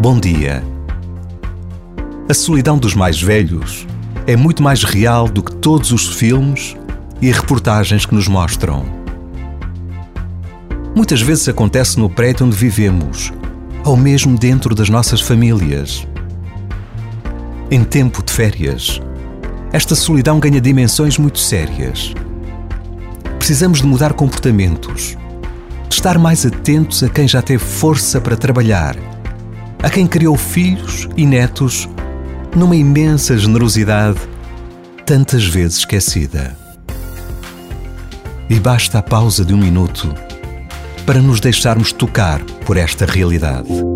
Bom dia. A solidão dos mais velhos é muito mais real do que todos os filmes e reportagens que nos mostram. Muitas vezes acontece no prédio onde vivemos, ou mesmo dentro das nossas famílias. Em tempo de férias, esta solidão ganha dimensões muito sérias. Precisamos de mudar comportamentos, de estar mais atentos a quem já teve força para trabalhar, a quem criou filhos e netos numa imensa generosidade tantas vezes esquecida. E basta a pausa de um minuto para nos deixarmos tocar por esta realidade.